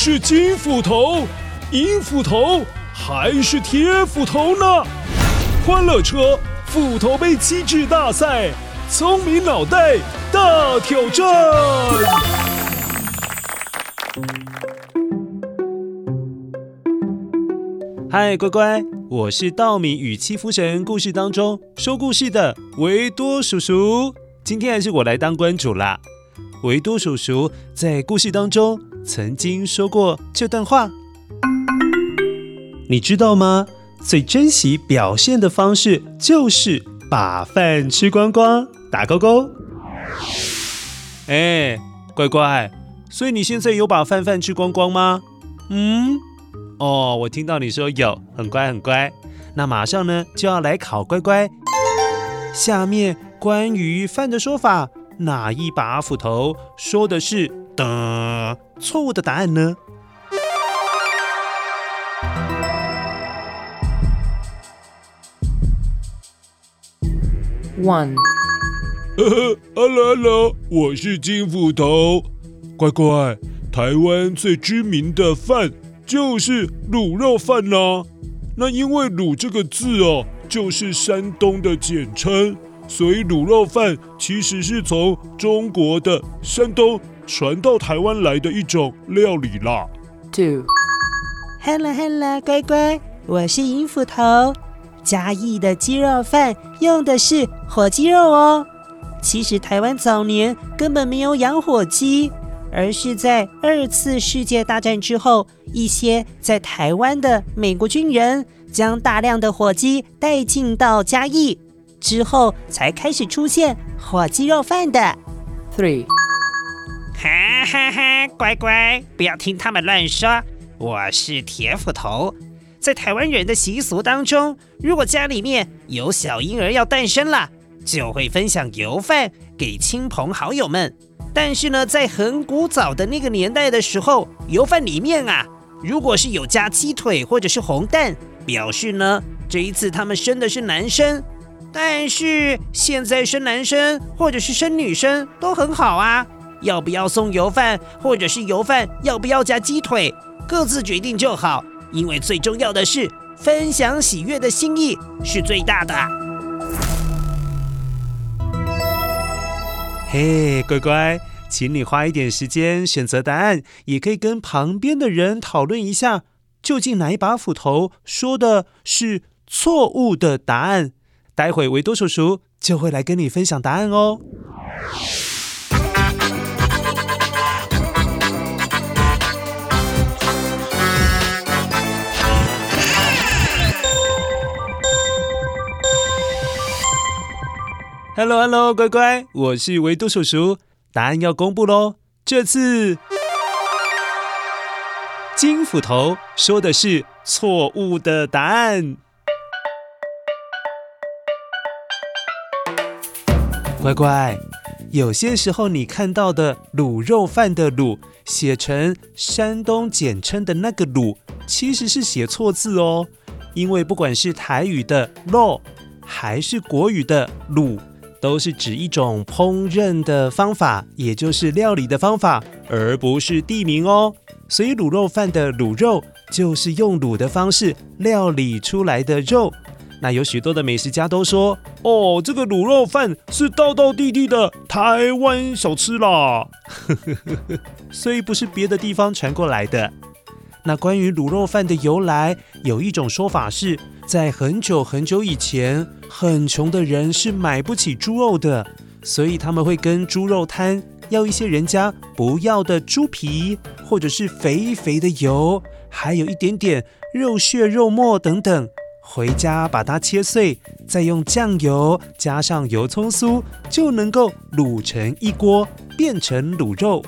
是金斧头、银斧头还是铁斧头呢？欢乐车斧头杯机制大赛，聪明脑袋大挑战。嗨，乖乖，我是稻米与七福神故事当中说故事的维多叔叔。今天还是我来当关主啦。维多叔叔在故事当中曾经说过这段话，你知道吗？最珍惜表现的方式就是把饭吃光光，打勾勾。哎，乖乖，所以你现在有把饭饭吃光光吗？嗯，哦，我听到你说有，很乖很乖。那马上呢就要来考乖乖。下面关于饭的说法。哪一把斧头说的是的错误的答案呢？One，呵呵，Hello Hello，我是金斧头，乖乖，台湾最知名的饭就是卤肉饭啦。那因为“卤”这个字哦，就是山东的简称。所以卤肉饭其实是从中国的山东传到台湾来的一种料理啦。Two，Hello Hello，乖乖，我是银斧头。嘉义的鸡肉饭用的是火鸡肉哦。其实台湾早年根本没有养火鸡，而是在二次世界大战之后，一些在台湾的美国军人将大量的火鸡带进到嘉义。之后才开始出现火鸡肉饭的。Three，哈哈，乖乖，不要听他们乱说。我是铁斧头。在台湾人的习俗当中，如果家里面有小婴儿要诞生了，就会分享油饭给亲朋好友们。但是呢，在很古早的那个年代的时候，油饭里面啊，如果是有加鸡腿或者是红蛋，表示呢，这一次他们生的是男生。但是现在生男生或者是生女生都很好啊，要不要送油饭，或者是油饭要不要加鸡腿，各自决定就好。因为最重要的是分享喜悦的心意是最大的。嘿，乖乖，请你花一点时间选择答案，也可以跟旁边的人讨论一下，究竟哪一把斧头说的是错误的答案。待会维多叔叔就会来跟你分享答案哦。Hello Hello，乖乖，我是维多叔叔，答案要公布喽。这次金斧头说的是错误的答案。乖乖，有些时候你看到的卤肉饭的“卤”写成山东简称的那个“卤”，其实是写错字哦。因为不管是台语的“肉”还是国语的“卤”，都是指一种烹饪的方法，也就是料理的方法，而不是地名哦。所以卤肉饭的“卤肉”就是用卤的方式料理出来的肉。那有许多的美食家都说，哦，这个卤肉饭是道道地地的台湾小吃啦，所以不是别的地方传过来的。那关于卤肉饭的由来，有一种说法是在很久很久以前，很穷的人是买不起猪肉的，所以他们会跟猪肉摊要一些人家不要的猪皮，或者是肥肥的油，还有一点点肉屑、肉末等等。回家把它切碎，再用酱油加上油葱酥，就能够卤成一锅，变成卤肉。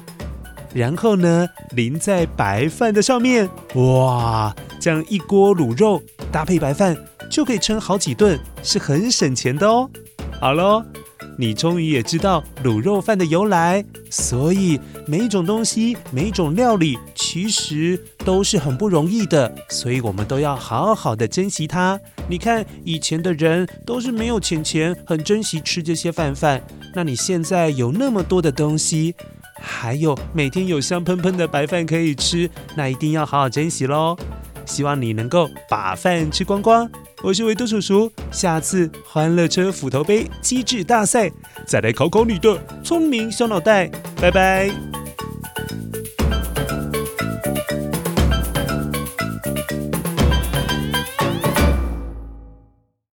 然后呢，淋在白饭的上面，哇，这样一锅卤肉搭配白饭，就可以撑好几顿，是很省钱的哦。好喽。你终于也知道卤肉饭的由来，所以每一种东西、每一种料理其实都是很不容易的，所以我们都要好好的珍惜它。你看以前的人都是没有钱钱，很珍惜吃这些饭饭。那你现在有那么多的东西，还有每天有香喷喷的白饭可以吃，那一定要好好珍惜喽。希望你能够把饭吃光光。我是维多叔叔，下次欢乐车斧头杯机智大赛再来考考你的聪明小脑袋。拜拜。